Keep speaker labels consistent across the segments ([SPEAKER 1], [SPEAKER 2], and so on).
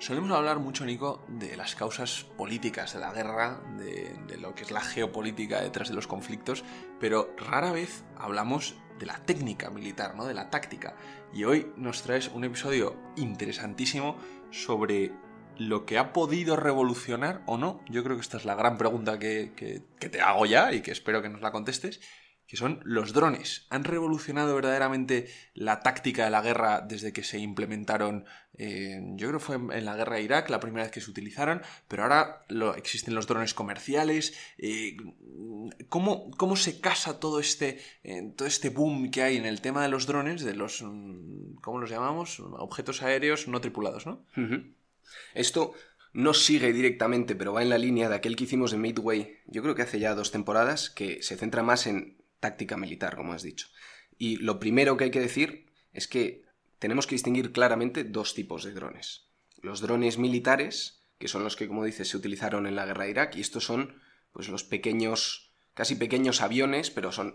[SPEAKER 1] Solemos hablar mucho, Nico, de las causas políticas de la guerra, de, lo que es la geopolítica detrás de los conflictos, pero rara vez hablamos de la técnica militar, ¿no? de la táctica. Y hoy nos traes un episodio interesantísimo sobre lo que ha podido revolucionar o no. Yo creo que esta es la gran pregunta que te hago ya y que espero que nos la contestes que son los drones. Han revolucionado verdaderamente la táctica de la guerra desde que se implementaron, eh, yo creo que fue en la guerra de Irak la primera vez que se utilizaron, pero ahora lo, existen los drones comerciales. Eh, ¿cómo, ¿cómo, se casa todo este, eh, todo este boom que hay en el tema de los drones, de los, mm, ¿cómo los llamamos? Objetos aéreos no tripulados, ¿no?
[SPEAKER 2] Esto no sigue directamente, pero va en la línea de aquel que hicimos en Midway, yo creo que hace ya dos temporadas, que se centra más en táctica militar, como has dicho. Y lo primero que hay que decir es que tenemos que distinguir claramente dos tipos de drones. Los drones militares, que son los que, como dices, se utilizaron en la guerra de Irak, y estos son pues los pequeños, casi pequeños aviones, pero son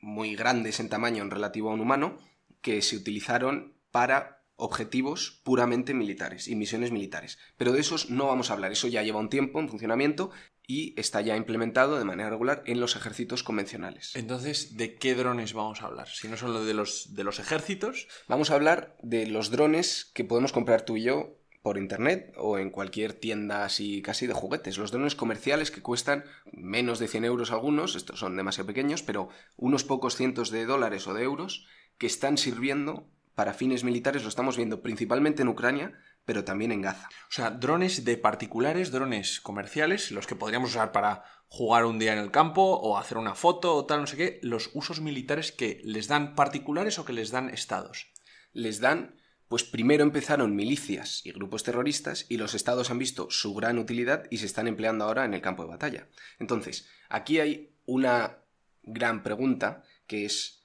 [SPEAKER 2] muy grandes en tamaño en relativo a un humano, que se utilizaron para objetivos puramente militares y misiones militares. Pero de esos no vamos a hablar, eso ya lleva un tiempo en funcionamiento y está ya implementado de manera regular en los ejércitos convencionales.
[SPEAKER 1] Entonces, ¿de qué drones vamos a hablar? Si no son los de los, de los ejércitos.
[SPEAKER 2] Vamos a hablar de los drones que podemos comprar tú y yo por internet o en cualquier tienda así casi de juguetes. Los drones comerciales que cuestan menos de 100 euros algunos, estos son demasiado pequeños, pero unos pocos cientos de dólares o de euros que están sirviendo para fines militares, lo estamos viendo principalmente en Ucrania, pero también en Gaza.
[SPEAKER 1] O sea, drones de particulares, drones comerciales, los que podríamos usar para jugar un día en el campo o hacer una foto o tal, no sé qué, los usos militares que les dan particulares o que les dan estados.
[SPEAKER 2] Les dan, pues primero empezaron milicias y grupos terroristas y los estados han visto su gran utilidad y se están empleando ahora en el campo de batalla. Entonces, aquí hay una gran pregunta que es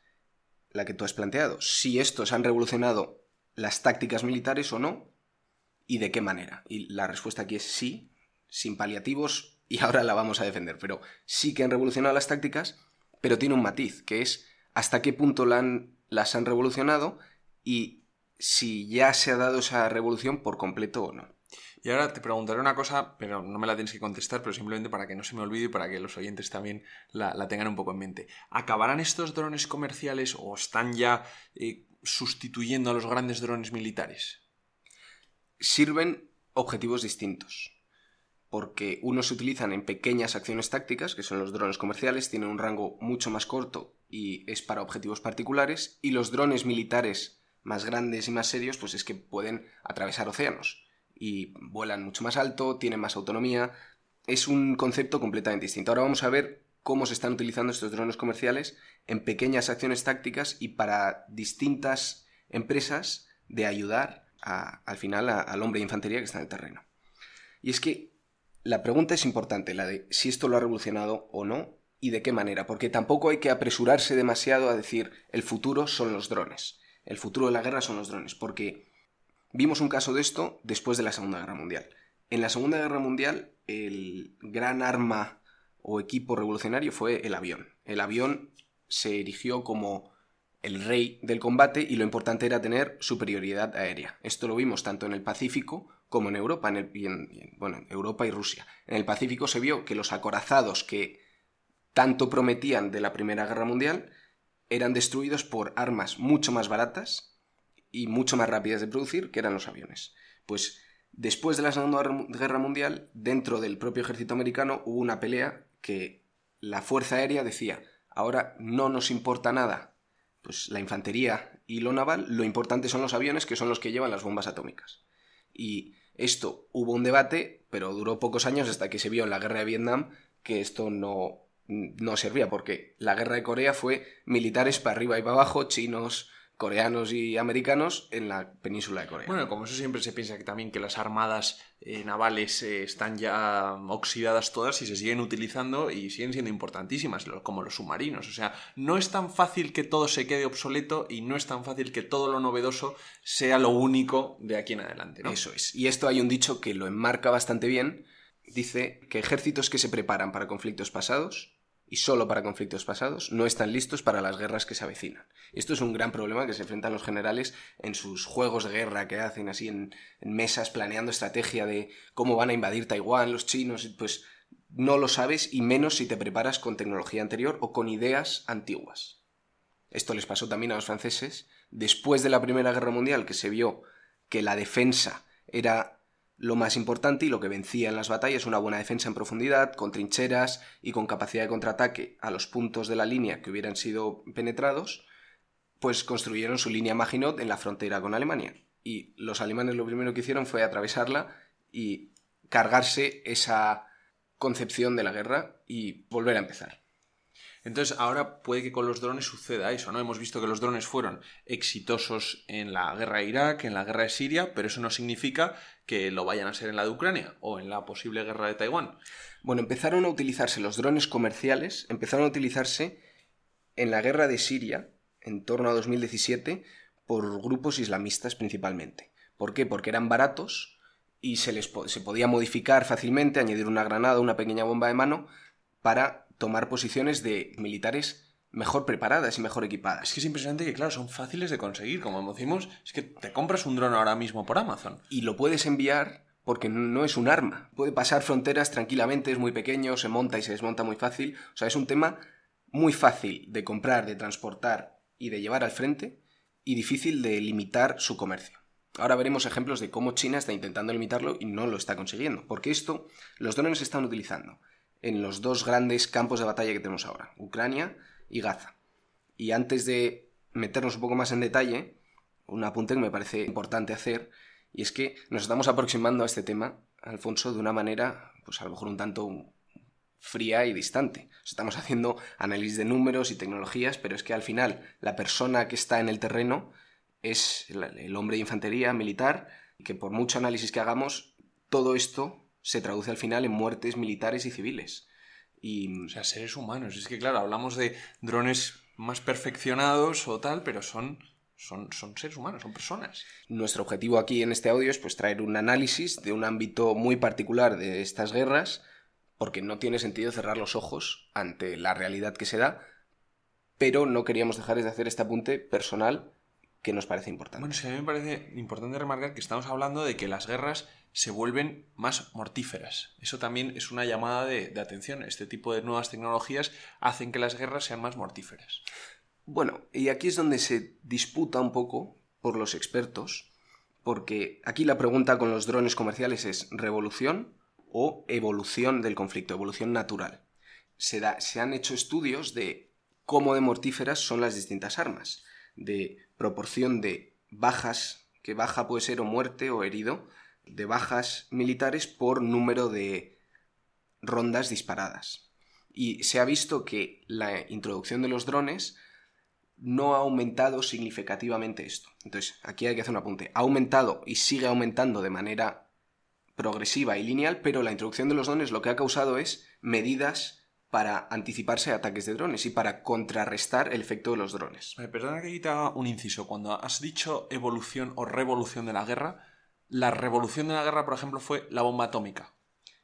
[SPEAKER 2] la que tú has planteado. Si estos han revolucionado las tácticas militares o no, y de qué manera. Y la respuesta aquí es sí, sin paliativos, y ahora la vamos a defender. Pero sí que han revolucionado las tácticas, pero tiene un matiz, que es hasta qué punto las han revolucionado y si ya se ha dado esa revolución por completo o no.
[SPEAKER 1] Y ahora te preguntaré una cosa, pero no me la tienes que contestar, pero simplemente para que no se me olvide y para que los oyentes también la, la tengan un poco en mente. ¿Acabarán estos drones comerciales o están ya eh, sustituyendo a los grandes drones militares?
[SPEAKER 2] Sirven objetivos distintos. Porque unos se utilizan en pequeñas acciones tácticas, que son los drones comerciales, tienen un rango mucho más corto y es para objetivos particulares, y los drones militares más grandes y más serios, pues es que pueden atravesar océanos y vuelan mucho más alto, tienen más autonomía. Es un concepto completamente distinto. Ahora vamos a ver cómo se están utilizando estos drones comerciales en pequeñas acciones tácticas y para distintas empresas de ayudar al final al hombre de infantería que está en el terreno. Y es que la pregunta es importante, la de si esto lo ha revolucionado o no y de qué manera, porque tampoco hay que apresurarse demasiado a decir el futuro son los drones, el futuro de la guerra son los drones, porque Vimos un caso de esto después de la Segunda Guerra Mundial. En la Segunda Guerra Mundial, el gran arma o equipo revolucionario fue el avión. El avión se erigió como el rey del combate y lo importante era tener superioridad aérea. Esto lo vimos tanto en el Pacífico como en Europa, en, el, en, bueno, en Europa y Rusia. En el Pacífico se vio que los acorazados que tanto prometían de la Primera Guerra Mundial eran destruidos por armas mucho más baratas y mucho más rápidas de producir, que eran los aviones. Pues después de la Segunda Guerra Mundial, dentro del propio ejército americano hubo una pelea que la Fuerza Aérea decía, ahora no nos importa nada, pues la infantería y lo naval, lo importante son los aviones, que son los que llevan las bombas atómicas. Y esto hubo un debate, pero duró pocos años hasta que se vio en la guerra de Vietnam que esto no, no servía, porque la guerra de Corea fue militares para arriba y para abajo, chinos, coreanos y americanos en la península de Corea.
[SPEAKER 1] Bueno, como eso siempre se piensa que también que las armadas eh, navales eh, están ya oxidadas todas y se siguen utilizando y siguen siendo importantísimas, como los submarinos. O sea, no es tan fácil que todo se quede obsoleto y no es tan fácil que todo lo novedoso sea lo único de aquí en adelante. ¿no?
[SPEAKER 2] Eso es. Y esto hay un dicho que lo enmarca bastante bien. Dice que ejércitos que se preparan para conflictos pasados y solo para conflictos pasados, no están listos para las guerras que se avecinan. Esto es un gran problema que se enfrentan los generales en sus juegos de guerra que hacen así en, mesas planeando estrategia de cómo van a invadir Taiwán los chinos, pues no lo sabes y menos si te preparas con tecnología anterior o con ideas antiguas. Esto les pasó también a los franceses después de la Primera Guerra Mundial, que se vio que la defensa era lo más importante y lo que vencía en las batallas, una buena defensa en profundidad, con trincheras y con capacidad de contraataque a los puntos de la línea que hubieran sido penetrados, pues construyeron su línea Maginot en la frontera con Alemania. Y los alemanes lo primero que hicieron fue atravesarla y cargarse esa concepción de la guerra y volver a empezar.
[SPEAKER 1] Entonces, ahora puede que con los drones suceda eso, ¿no? Hemos visto que los drones fueron exitosos en la guerra de Irak, en la guerra de Siria, pero eso no significa que lo vayan a ser en la de Ucrania o en la posible guerra de Taiwán.
[SPEAKER 2] Bueno, empezaron a utilizarse los drones comerciales, empezaron a utilizarse en la guerra de Siria, en torno a 2017, por grupos islamistas principalmente. ¿Por qué? Porque eran baratos y se les se podía modificar fácilmente, añadir una granada, una pequeña bomba de mano, para tomar posiciones de militares mejor preparadas y mejor equipadas.
[SPEAKER 1] Es que es impresionante que, claro, son fáciles de conseguir. Como decimos, es que te compras un dron ahora mismo por Amazon.
[SPEAKER 2] Y lo puedes enviar porque no es un arma. Puede pasar fronteras tranquilamente, es muy pequeño, se monta y se desmonta muy fácil. O sea, es un tema muy fácil de comprar, de transportar y de llevar al frente y difícil de limitar su comercio. Ahora veremos ejemplos de cómo China está intentando limitarlo y no lo está consiguiendo, porque esto los drones se están utilizando en los dos grandes campos de batalla que tenemos ahora, Ucrania y Gaza. Y antes de meternos un poco más en detalle, un apunte que me parece importante hacer, y es que nos estamos aproximando a este tema, Alfonso, de una manera, pues a lo mejor un tanto fría y distante. Estamos haciendo análisis de números y tecnologías, pero es que al final la persona que está en el terreno es el hombre de infantería militar, que por mucho análisis que hagamos, todo esto se traduce al final en muertes militares y civiles. Y...
[SPEAKER 1] O sea, seres humanos. Es que, claro, hablamos de drones más perfeccionados o tal, pero son, son, son seres humanos, son personas.
[SPEAKER 2] Nuestro objetivo aquí en este audio es pues, traer un análisis de un ámbito muy particular de estas guerras, porque no tiene sentido cerrar los ojos ante la realidad que se da, pero no queríamos dejar de hacer este apunte personal que nos parece importante.
[SPEAKER 1] Bueno, sí, a mí me parece importante remarcar que estamos hablando de que las guerras se vuelven más mortíferas. Eso también es una llamada de, atención. Este tipo de nuevas tecnologías hacen que las guerras sean más mortíferas.
[SPEAKER 2] Bueno, y aquí es donde se disputa un poco por los expertos, porque aquí la pregunta con los drones comerciales es revolución o evolución del conflicto, evolución natural. Se, se han hecho estudios de cómo de mortíferas son las distintas armas, de proporción de bajas, que baja puede ser o muerte o herido, de bajas militares por número de rondas disparadas. Y se ha visto que la introducción de los drones no ha aumentado significativamente esto. Entonces, aquí hay que hacer un apunte. Ha aumentado y sigue aumentando de manera progresiva y lineal, pero la introducción de los drones lo que ha causado es medidas para anticiparse a ataques de drones y para contrarrestar el efecto de los drones.
[SPEAKER 1] perdona que te haga un inciso. Cuando has dicho evolución o revolución de la guerra, la revolución de la guerra, por ejemplo, fue la bomba atómica.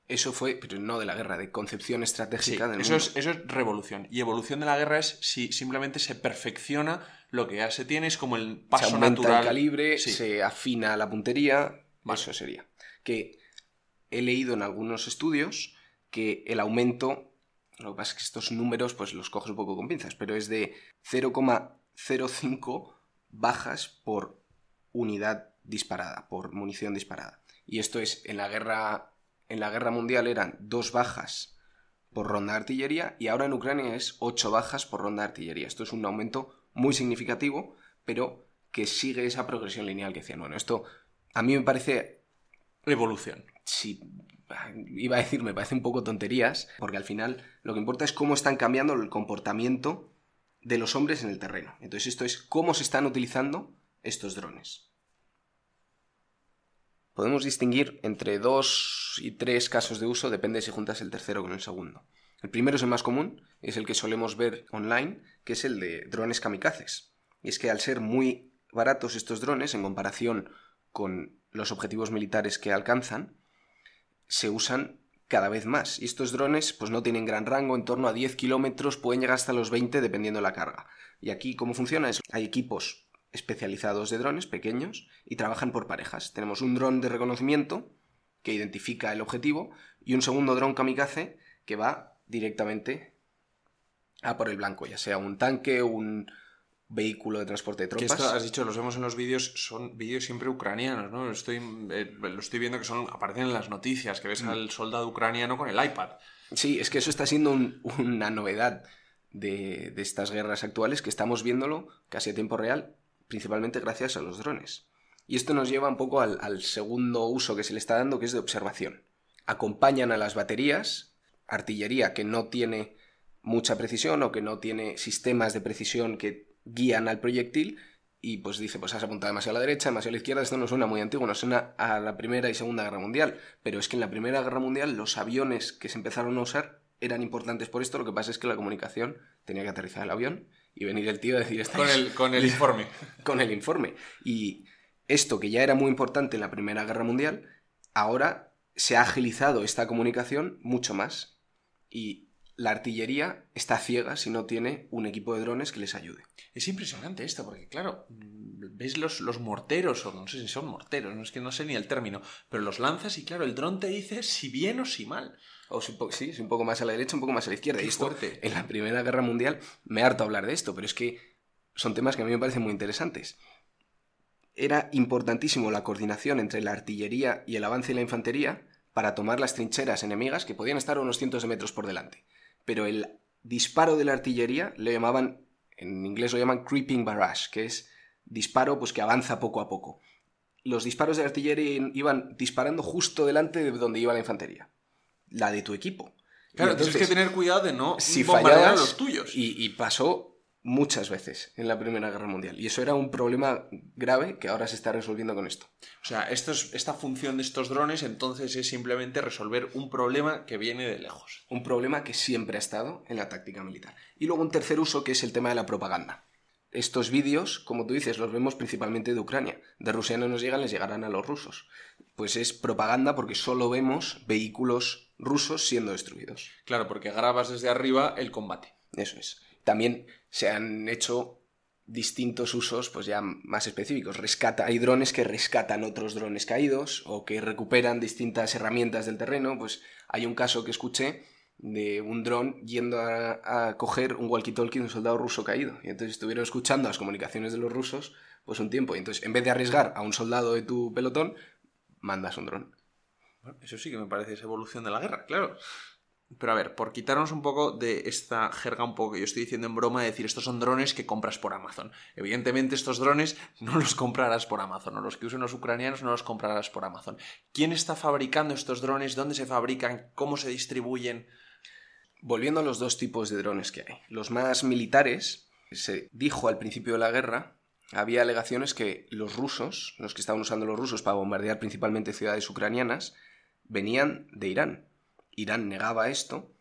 [SPEAKER 2] Eso fue, pero no de la guerra, de concepción estratégica del
[SPEAKER 1] eso Es, eso es revolución. Y evolución de la guerra es si simplemente se perfecciona lo que ya se tiene, es como el paso
[SPEAKER 2] se
[SPEAKER 1] aumenta
[SPEAKER 2] el calibre, se afina la puntería. Eso sería. Que he leído en algunos estudios que el aumento, lo que pasa es que estos números pues los coges un poco con pinzas, pero es de 0,05 bajas por unidad disparada, por munición disparada. Y esto es, en la guerra, en la guerra mundial eran dos bajas por ronda de artillería y ahora en Ucrania es ocho bajas por ronda de artillería. Esto es un aumento muy significativo, pero que sigue esa progresión lineal que decían. Bueno, esto a mí me parece...
[SPEAKER 1] Evolución.
[SPEAKER 2] Sí, iba a decir, me parece un poco tonterías, porque al final lo que importa es cómo están cambiando el comportamiento de los hombres en el terreno. Entonces esto es cómo se están utilizando estos drones podemos distinguir entre dos y tres casos de uso, depende si juntas el tercero con el segundo. El primero es el más común, es el que solemos ver online, que es el de drones kamikazes. Y es que al ser muy baratos estos drones en comparación con los objetivos militares que alcanzan, se usan cada vez más. Y estos drones pues no tienen gran rango, en torno a 10 kilómetros, pueden llegar hasta los 20 dependiendo de la carga. Y aquí cómo funciona es, hay equipos especializados de drones pequeños y trabajan por parejas. Tenemos un dron de reconocimiento que identifica el objetivo y un segundo dron kamikaze que va directamente a por el blanco, ya sea un tanque, un vehículo de transporte de tropas.
[SPEAKER 1] Que esto, has dicho, los vemos en los vídeos, son vídeos siempre ucranianos, ¿no? Estoy, eh, lo estoy viendo que son aparecen en las noticias, que ves al soldado ucraniano con el iPad.
[SPEAKER 2] Sí, es que eso está siendo una novedad de, de, estas guerras actuales, que estamos viéndolo casi a tiempo real, principalmente gracias a los drones. Y esto nos lleva un poco al, al segundo uso que se le está dando, que es de observación. Acompañan a las baterías, artillería que no tiene mucha precisión o que no tiene sistemas de precisión que guían al proyectil y pues dice, pues has apuntado demasiado a la derecha, demasiado a la izquierda, esto no suena muy antiguo, no suena a la Primera y Segunda Guerra Mundial, pero es que en la Primera Guerra Mundial los aviones que se empezaron a usar eran importantes por esto, lo que pasa es que la comunicación tenía que aterrizar el avión y venir el tío a decir...
[SPEAKER 1] Con el, con el informe.
[SPEAKER 2] con el informe. Y esto que ya era muy importante en la Primera Guerra Mundial, ahora se ha agilizado esta comunicación mucho más. Y la artillería está ciega si no tiene un equipo de drones que les ayude.
[SPEAKER 1] Es impresionante esto, porque claro, ves los, los morteros, o no sé si son morteros, no es que no sé ni el término, pero los lanzas y claro, el dron te dice si bien o si mal.
[SPEAKER 2] O si, sí, un poco más a la derecha, un poco más a la izquierda. y esto, en la Primera Guerra Mundial, me harto hablar de esto, pero es que son temas que a mí me parecen muy interesantes. Era importantísimo la coordinación entre la artillería y el avance de la infantería para tomar las trincheras enemigas que podían estar a unos cientos de metros por delante pero el disparo de la artillería le llamaban, en inglés lo llaman creeping barrage, que es disparo pues que avanza poco a poco. Los disparos de artillería iban disparando justo delante de donde iba la infantería, la de tu equipo.
[SPEAKER 1] Claro, tienes que tener cuidado de no si bombardear a los tuyos.
[SPEAKER 2] Y, y pasó muchas veces en la Primera Guerra Mundial. Y eso era un problema grave que ahora se está resolviendo con esto.
[SPEAKER 1] O sea, esto esta función de estos drones entonces es simplemente resolver un problema que viene de lejos.
[SPEAKER 2] Un problema que siempre ha estado en la táctica militar. Y luego un tercer uso que es el tema de la propaganda. Estos vídeos, como tú dices, los vemos principalmente de Ucrania. De Rusia no nos llegan, les llegarán a los rusos. Pues es propaganda porque solo vemos vehículos rusos siendo destruidos.
[SPEAKER 1] Claro, porque grabas desde arriba el combate.
[SPEAKER 2] Eso es. También se han hecho distintos usos pues ya más específicos. Rescata, hay drones que rescatan otros drones caídos o que recuperan distintas herramientas del terreno. Pues hay un caso que escuché de un dron yendo a, coger un walkie-talkie de un soldado ruso caído. Y entonces estuvieron escuchando las comunicaciones de los rusos pues un tiempo. Y entonces en vez de arriesgar a un soldado de tu pelotón, mandas un dron.
[SPEAKER 1] eso sí que me parece esa evolución de la guerra, claro. Pero a ver, por quitarnos un poco de esta jerga un poco que yo estoy diciendo en broma, de decir, estos son drones que compras por Amazon. Evidentemente estos drones no los comprarás por Amazon, o los que usen los ucranianos no los comprarás por Amazon. ¿Quién está fabricando estos drones? ¿Dónde se fabrican? ¿Cómo se distribuyen?
[SPEAKER 2] Volviendo a los dos tipos de drones que hay. Los más militares, se dijo al principio de la guerra, había alegaciones que los rusos, los que estaban usando los rusos para bombardear principalmente ciudades ucranianas, venían de Irán Irán negaba esto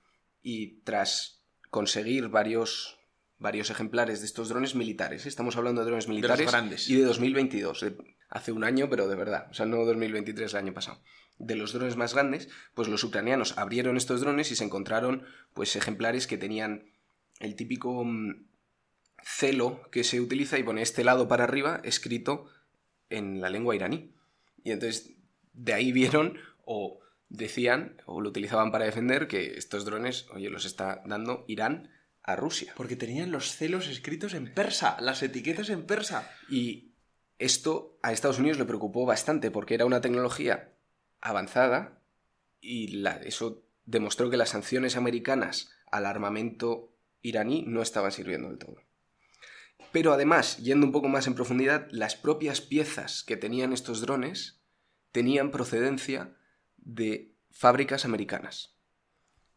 [SPEAKER 2] y tras conseguir varios, varios ejemplares de estos drones militares, estamos hablando de drones militares
[SPEAKER 1] grandes.
[SPEAKER 2] y de 2022, hace un año, pero de verdad, o sea, no 2023, el año pasado. De los drones más grandes, pues los ucranianos abrieron estos drones y se encontraron pues ejemplares que tenían el típico mm, celo que se utiliza y pone este lado para arriba escrito en la lengua iraní. Y entonces de ahí vieron o decían o lo utilizaban para defender que estos drones, oye, los está dando Irán a Rusia.
[SPEAKER 1] Porque tenían los celos escritos en persa, las etiquetas en persa.
[SPEAKER 2] Y esto a Estados Unidos le preocupó bastante porque era una tecnología avanzada y eso demostró que las sanciones americanas al armamento iraní no estaban sirviendo del todo. Pero además, yendo un poco más en profundidad, las propias piezas que tenían estos drones tenían procedencia de fábricas americanas.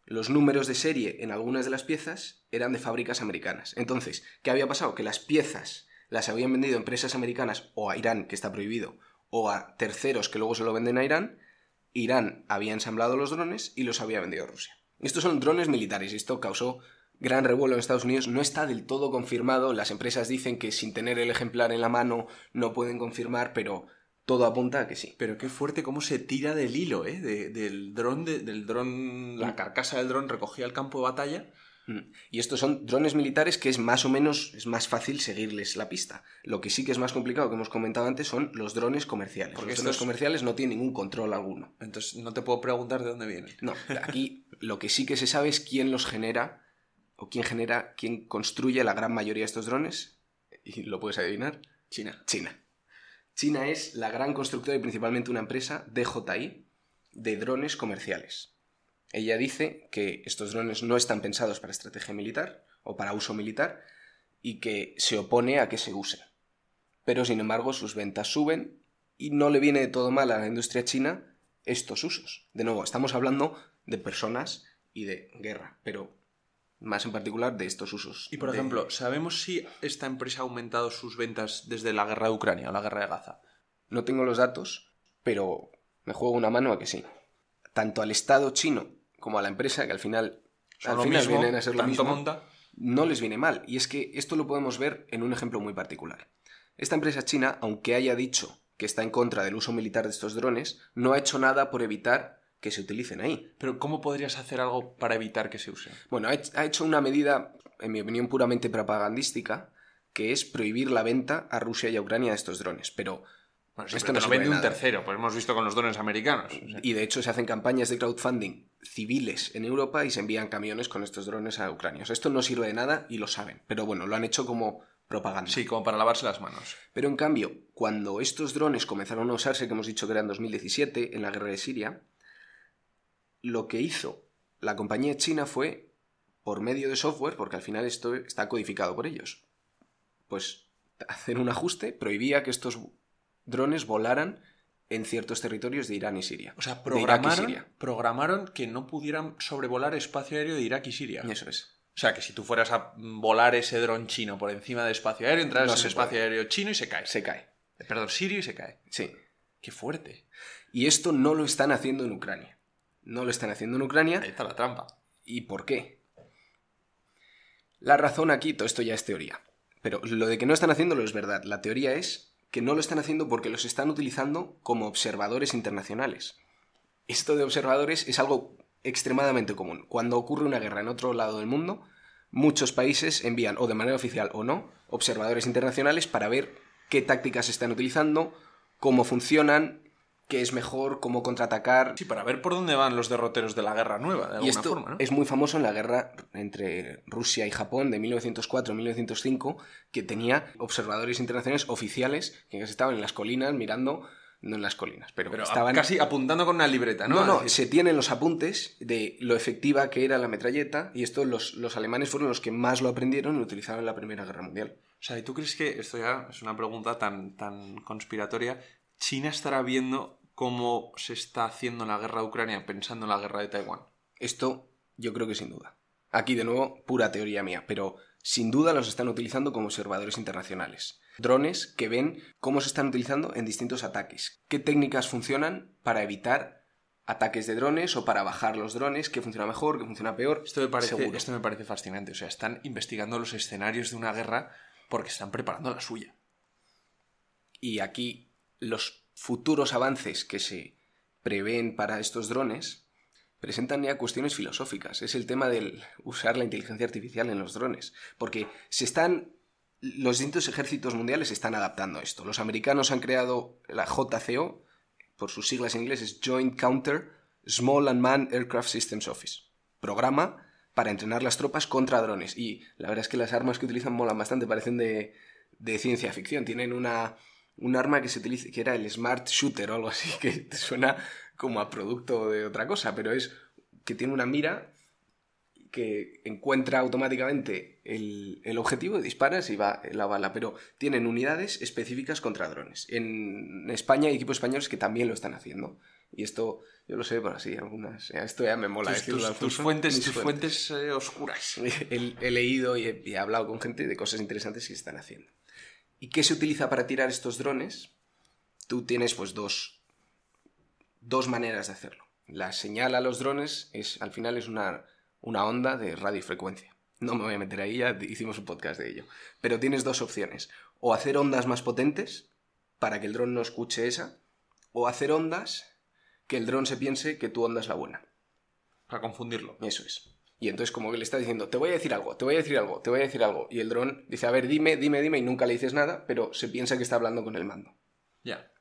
[SPEAKER 2] Los números de serie en algunas de las piezas eran de fábricas americanas. Entonces, ¿qué había pasado? Que las piezas las habían vendido empresas americanas o a Irán, que está prohibido, o a terceros que luego se lo venden a Irán. Irán había ensamblado los drones y los había vendido a Rusia. Estos son drones militares y esto causó gran revuelo en Estados Unidos. No está del todo confirmado. Las empresas dicen que sin tener el ejemplar en la mano no pueden confirmar, pero todo apunta a que sí.
[SPEAKER 1] Pero qué fuerte cómo se tira del hilo, ¿eh? De- del dron, de- del dron, la carcasa del dron recogía el campo de batalla.
[SPEAKER 2] Mm. Y estos son drones militares que es más o menos, es más fácil seguirles la pista. Lo que sí que es más complicado, que hemos comentado antes, son los drones comerciales.
[SPEAKER 1] Porque
[SPEAKER 2] los drones
[SPEAKER 1] estos-
[SPEAKER 2] comerciales no tienen ningún control alguno.
[SPEAKER 1] Entonces no te puedo preguntar de dónde vienen.
[SPEAKER 2] No, aquí lo que sí que se sabe es quién los genera, o quién genera, quién construye la gran mayoría de estos drones. Y lo puedes adivinar.
[SPEAKER 1] China.
[SPEAKER 2] China. China es la gran constructora y principalmente una empresa DJI de drones comerciales. Ella dice que estos drones no están pensados para estrategia militar o para uso militar y que se opone a que se usen. Pero sin embargo sus ventas suben y no le viene de todo mal a la industria china estos usos. De nuevo, estamos hablando de personas y de guerra, pero más en particular de estos usos.
[SPEAKER 1] Y por
[SPEAKER 2] de-
[SPEAKER 1] ejemplo, ¿sabemos si esta empresa ha aumentado sus ventas desde la guerra de Ucrania o la guerra de Gaza?
[SPEAKER 2] No tengo los datos, pero me juego una mano a que sí. Tanto al Estado chino como a la empresa, que al final, al final
[SPEAKER 1] mismo,
[SPEAKER 2] vienen a ser lo mismo,
[SPEAKER 1] monta.
[SPEAKER 2] no les viene mal. Y es que esto lo podemos ver en un ejemplo muy particular. Esta empresa china, aunque haya dicho que está en contra del uso militar de estos drones, no ha hecho nada por evitar que se utilicen ahí.
[SPEAKER 1] Pero ¿cómo podrías hacer algo para evitar que se usen?
[SPEAKER 2] Bueno, ha hecho una medida, en mi opinión, puramente propagandística, que es prohibir la venta a Rusia y a Ucrania de estos drones. Pero
[SPEAKER 1] Bueno,
[SPEAKER 2] Esto no
[SPEAKER 1] te lo
[SPEAKER 2] sirve
[SPEAKER 1] vende
[SPEAKER 2] de
[SPEAKER 1] un
[SPEAKER 2] nada.
[SPEAKER 1] tercero, pues hemos visto con los drones americanos. o sea.
[SPEAKER 2] Y de hecho se hacen campañas de crowdfunding civiles en Europa y se envían camiones con estos drones a Ucrania. O sea, esto no sirve de nada y lo saben. Pero bueno, lo han hecho como propaganda.
[SPEAKER 1] Sí, como para lavarse las manos.
[SPEAKER 2] Pero en cambio, cuando estos drones comenzaron a usarse, que hemos dicho que era en 2017, en la guerra de Siria, lo que hizo la compañía china fue, por medio de software, porque al final esto está codificado por ellos, pues hacer un ajuste, prohibía que estos drones volaran en ciertos territorios de Irán y Siria.
[SPEAKER 1] O sea,
[SPEAKER 2] De
[SPEAKER 1] programaron,
[SPEAKER 2] Siria.
[SPEAKER 1] programaron que no pudieran sobrevolar espacio aéreo de Irak y Siria.
[SPEAKER 2] Eso es.
[SPEAKER 1] O sea, que si tú fueras a volar ese dron chino por encima del espacio aéreo, entras
[SPEAKER 2] No
[SPEAKER 1] en espacio
[SPEAKER 2] puede.
[SPEAKER 1] aéreo chino y se cae.
[SPEAKER 2] Se cae.
[SPEAKER 1] Perdón, sirio y se cae.
[SPEAKER 2] Sí.
[SPEAKER 1] Qué fuerte.
[SPEAKER 2] Y esto no lo están haciendo en Ucrania. No lo están haciendo en Ucrania.
[SPEAKER 1] Ahí está la trampa.
[SPEAKER 2] ¿Y por qué? La razón aquí, todo esto ya es teoría. Pero lo de que no están haciéndolo es verdad. La teoría es que no lo están haciendo porque los están utilizando como observadores internacionales. Esto de observadores es algo extremadamente común. Cuando ocurre una guerra en otro lado del mundo, muchos países envían, o de manera oficial o no, observadores internacionales para ver qué tácticas están utilizando, cómo funcionan, qué es mejor, cómo contraatacar,
[SPEAKER 1] Sí, para ver por dónde van los derroteros de la guerra nueva, de alguna
[SPEAKER 2] y esto
[SPEAKER 1] forma, ¿no?
[SPEAKER 2] es muy famoso en la guerra entre Rusia y Japón de 1904-1905, que tenía observadores internacionales oficiales que estaban en las colinas mirando, no en las colinas, pero, estaban
[SPEAKER 1] casi apuntando con una libreta, ¿no?
[SPEAKER 2] No, no, se tienen los apuntes de lo efectiva que era la metralleta y esto los, los alemanes fueron los que más lo aprendieron y lo utilizaron en la Primera Guerra Mundial.
[SPEAKER 1] O sea, ¿y tú crees que, esto ya es una pregunta tan, tan conspiratoria, China estará viendo cómo se está haciendo la guerra de Ucrania pensando en la guerra de Taiwán?
[SPEAKER 2] Esto yo creo que sin duda. Aquí de nuevo, pura teoría mía, pero sin duda los están utilizando como observadores internacionales. Drones que ven cómo se están utilizando en distintos ataques. ¿Qué técnicas funcionan para evitar ataques de drones o para bajar los drones? ¿Qué funciona mejor? ¿Qué funciona peor?
[SPEAKER 1] Esto me parece,
[SPEAKER 2] Seguro.
[SPEAKER 1] esto me parece fascinante. O sea, están investigando los escenarios de una guerra porque están preparando la suya.
[SPEAKER 2] Y aquí los futuros avances que se prevén para estos drones presentan ya cuestiones filosóficas. Es el tema del usar la inteligencia artificial en los drones. Porque se están. Los distintos ejércitos mundiales se están adaptando a esto. Los americanos han creado la JCO, por sus siglas en inglés es Joint Counter Small and Man Aircraft Systems Office. Programa para entrenar las tropas contra drones. Y la verdad es que las armas que utilizan molan bastante, parecen de, de ciencia ficción. Tienen una, un arma que se utiliza, que era el Smart Shooter o algo así, que suena como a producto de otra cosa, pero es que tiene una mira que encuentra automáticamente el, el objetivo y disparas y va la bala, pero tienen unidades específicas contra drones. En España hay equipos españoles que también lo están haciendo. Y esto, yo lo sé, por así, algunas. Esto ya me mola
[SPEAKER 1] Tus,
[SPEAKER 2] decirlo,
[SPEAKER 1] tus- fuentes, tus fuentes eh, oscuras.
[SPEAKER 2] He, he leído y he, y he hablado con gente de cosas interesantes que están haciendo. ¿Y qué se utiliza para tirar estos drones? Tú tienes pues dos, dos maneras de hacerlo. La señal a los drones es, al final es una, una onda de radiofrecuencia. No me voy a meter ahí, ya hicimos un podcast de ello. Pero tienes dos opciones. O hacer ondas más potentes, para que el dron no escuche esa, o hacer ondas que el dron se piense que tu onda es la buena.
[SPEAKER 1] Para confundirlo.
[SPEAKER 2] Eso es. Y entonces como que le está diciendo, te voy a decir algo, te voy a decir algo, te voy a decir algo. Y el dron dice, a ver, dime, dime, dime, y nunca le dices nada, pero se piensa que está hablando con el mando.
[SPEAKER 1] Ya.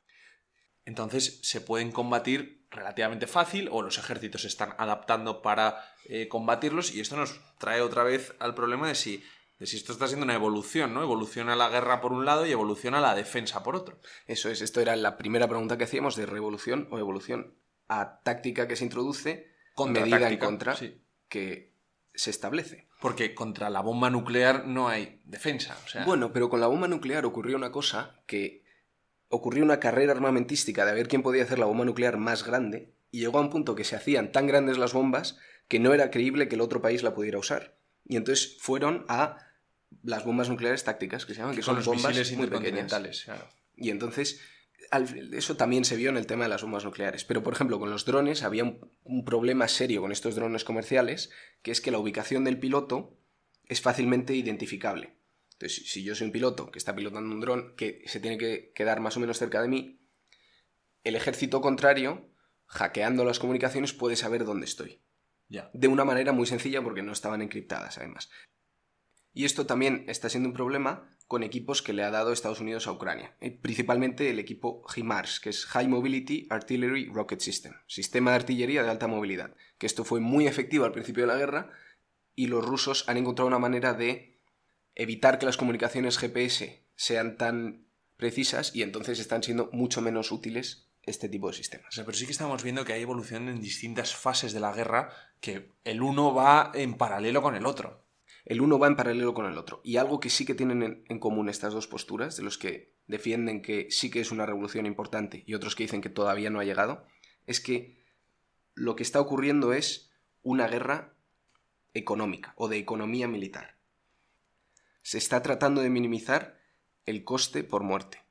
[SPEAKER 1] Entonces se pueden combatir relativamente fácil o los ejércitos se están adaptando para eh, combatirlos y esto nos trae otra vez al problema de si, de si esto está siendo una evolución, ¿no? Evoluciona la guerra por un lado y evoluciona la defensa por otro.
[SPEAKER 2] Eso es, esto era la primera pregunta que hacíamos de revolución o evolución a táctica que se introduce,
[SPEAKER 1] Contra
[SPEAKER 2] medida en contra
[SPEAKER 1] sí.
[SPEAKER 2] que se establece.
[SPEAKER 1] Porque contra la bomba nuclear no hay defensa. O sea,
[SPEAKER 2] Bueno, pero con la bomba nuclear ocurrió una cosa que ocurrió una carrera armamentística de a ver quién podía hacer la bomba nuclear más grande y llegó a un punto que se hacían tan grandes las bombas que no era creíble que el otro país la pudiera usar. Y entonces fueron a las bombas nucleares tácticas, que se llaman, que son
[SPEAKER 1] los
[SPEAKER 2] bombas muy pequeñas.
[SPEAKER 1] claro.
[SPEAKER 2] Y entonces, eso también se vio en el tema de las bombas nucleares. Pero, por ejemplo, con los drones había un, un problema serio con estos drones comerciales, que es que la ubicación del piloto es fácilmente identificable. Entonces, si- yo soy un piloto que está pilotando un dron que se tiene que quedar más o menos cerca de mí, el ejército contrario, hackeando las comunicaciones, puede saber dónde estoy
[SPEAKER 1] Ya.
[SPEAKER 2] de una manera muy sencilla porque no estaban encriptadas además. Y esto también está siendo un problema con equipos que le ha dado Estados Unidos a Ucrania, eh, principalmente el equipo HIMARS, que es High Mobility Artillery Rocket System, sistema de artillería de alta movilidad, que esto fue muy efectivo al principio de la guerra y los rusos han encontrado una manera de evitar que las comunicaciones GPS sean tan precisas y entonces están siendo mucho menos útiles este tipo de sistemas.
[SPEAKER 1] pero sí que estamos viendo que hay evolución en distintas fases de la guerra, que el uno va en paralelo con el otro.
[SPEAKER 2] El uno va en paralelo con el otro. Y algo que sí que tienen en, en común estas dos posturas, de los que defienden que sí que es una revolución importante y otros que dicen que todavía no ha llegado, es que lo que está ocurriendo es una guerra económica o de economía militar. Se está tratando de minimizar el coste por muerte.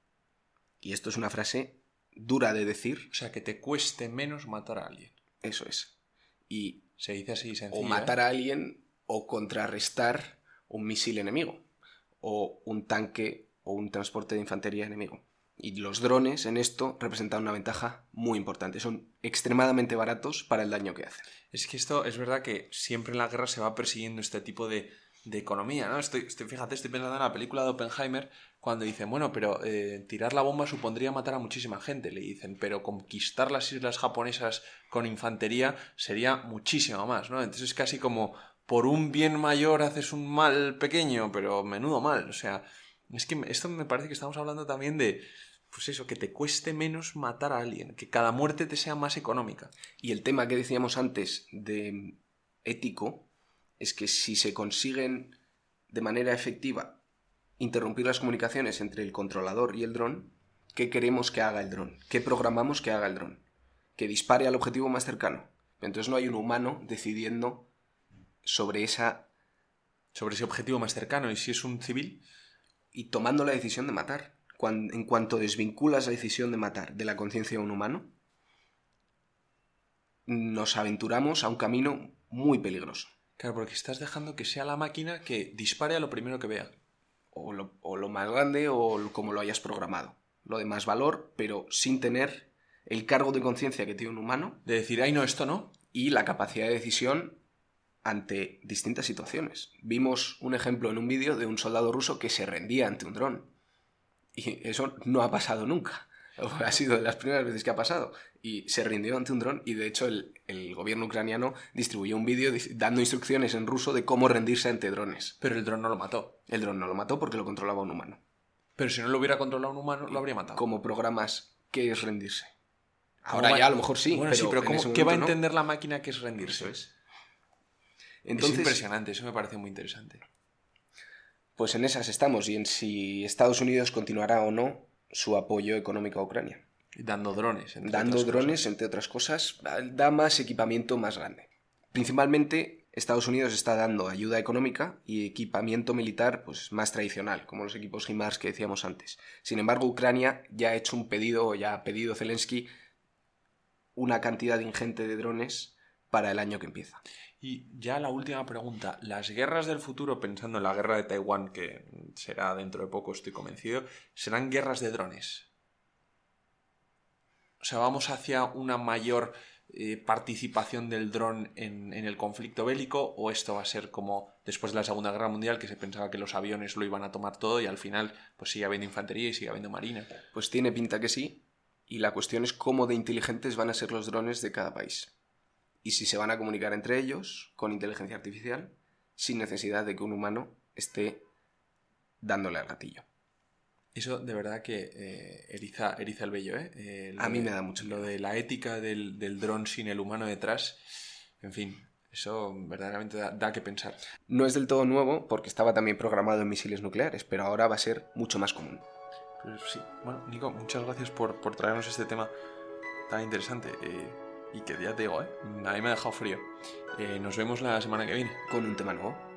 [SPEAKER 2] Y esto es una frase dura de decir,
[SPEAKER 1] O sea, que te cueste menos matar a alguien.
[SPEAKER 2] eso es. Y
[SPEAKER 1] Se dice así sencillo.
[SPEAKER 2] o matar a alguien o contrarrestar un misil enemigo o un tanque o un transporte de infantería enemigo. Y los drones en esto representan una ventaja muy importante. Son extremadamente baratos para el daño que hacen.
[SPEAKER 1] Es que esto es verdad que siempre en la guerra se va persiguiendo este tipo de, de economía, ¿no? Estoy, estoy- fíjate, estoy pensando en la película de Oppenheimer cuando dicen, bueno, pero eh, tirar la bomba supondría matar a muchísima gente, le dicen, pero conquistar las islas japonesas con infantería sería muchísimo más, ¿no? Entonces es casi como por un bien mayor haces un mal pequeño, pero menudo mal, o sea, es que esto me parece que estamos hablando también de, pues eso, que te cueste menos matar a alguien, que cada muerte te sea más económica.
[SPEAKER 2] Y el tema que decíamos antes de ético es que si se consiguen de manera efectiva interrumpir las comunicaciones entre el controlador y el dron, ¿qué queremos que haga el dron? ¿Qué programamos que haga el dron? Que dispare al objetivo más cercano. Entonces no hay un humano decidiendo sobre esa
[SPEAKER 1] sobre ese objetivo más cercano y si es un civil,
[SPEAKER 2] y tomando la decisión de matar. Cuan- en cuanto desvinculas la decisión de matar de la conciencia de un humano, nos aventuramos a un camino muy peligroso.
[SPEAKER 1] claro, porque estás dejando que sea la máquina que dispare a lo primero que vea.
[SPEAKER 2] O lo, o lo más grande o como lo hayas programado. Lo de más valor, pero sin tener el cargo de conciencia que tiene un humano
[SPEAKER 1] De decir, ay, no, esto no.
[SPEAKER 2] y la capacidad de decisión ante distintas situaciones. Vimos un ejemplo en un vídeo de un soldado ruso que se rendía ante un dron. Y eso no ha pasado nunca. Ha sido de las primeras veces que ha pasado. Y se rindió ante un dron y de hecho el, el gobierno ucraniano distribuyó un vídeo dando instrucciones en ruso de cómo rendirse ante drones.
[SPEAKER 1] Pero el dron no lo mató.
[SPEAKER 2] El dron no lo mató porque lo controlaba un humano.
[SPEAKER 1] Pero si no lo hubiera controlado un humano, lo habría matado.
[SPEAKER 2] ¿Cómo programas qué es rendirse?
[SPEAKER 1] ¿Cómo
[SPEAKER 2] Ahora ya a lo mejor sí,
[SPEAKER 1] Bueno,
[SPEAKER 2] pero,
[SPEAKER 1] sí, pero
[SPEAKER 2] en
[SPEAKER 1] ¿cómo-
[SPEAKER 2] ese
[SPEAKER 1] ¿qué va a
[SPEAKER 2] no.
[SPEAKER 1] entender la máquina que es rendirse?
[SPEAKER 2] Eso es.
[SPEAKER 1] Es
[SPEAKER 2] Entonces,
[SPEAKER 1] impresionante, eso me parece muy interesante.
[SPEAKER 2] Pues en esas estamos y en si Estados Unidos continuará o no su apoyo económico a Ucrania.
[SPEAKER 1] Dando drones. entre
[SPEAKER 2] Dando drones,
[SPEAKER 1] cosas.
[SPEAKER 2] entre otras cosas, da más equipamiento más grande. Principalmente Estados Unidos está dando ayuda económica y equipamiento militar pues, más tradicional, como los equipos HIMARS que decíamos antes. Sin embargo, Ucrania ya ha hecho un pedido, o ya ha pedido Zelensky una cantidad ingente de drones para el año que empieza.
[SPEAKER 1] Y ya la última pregunta. Las guerras del futuro, pensando en la guerra de Taiwán, que será dentro de poco, estoy convencido, serán guerras de drones. O sea, vamos hacia una mayor eh, participación del dron en, el conflicto bélico o esto va a ser como después de la Segunda Guerra Mundial que se pensaba que los aviones lo iban a tomar todo y al final pues sigue habiendo infantería y sigue habiendo marina.
[SPEAKER 2] Pues tiene pinta que sí y la cuestión es cómo de inteligentes van a ser los drones de cada país y si se van a comunicar entre ellos con inteligencia artificial sin necesidad de que un humano esté dándole al gatillo.
[SPEAKER 1] Eso de verdad que eh, eriza, eriza, el vello, ¿eh?
[SPEAKER 2] a mí me da mucho.
[SPEAKER 1] Lo de la ética del, del dron sin el humano detrás, en fin, eso verdaderamente da, que pensar.
[SPEAKER 2] No es del todo nuevo porque estaba también programado en misiles nucleares, pero ahora va a ser mucho más común.
[SPEAKER 1] Pues sí, bueno, Nico, muchas gracias por, por traernos este tema tan interesante. Eh, y que ya te digo, ¿eh? Mí me ha dejado frío. nos vemos la semana que viene.
[SPEAKER 2] Con un tema nuevo.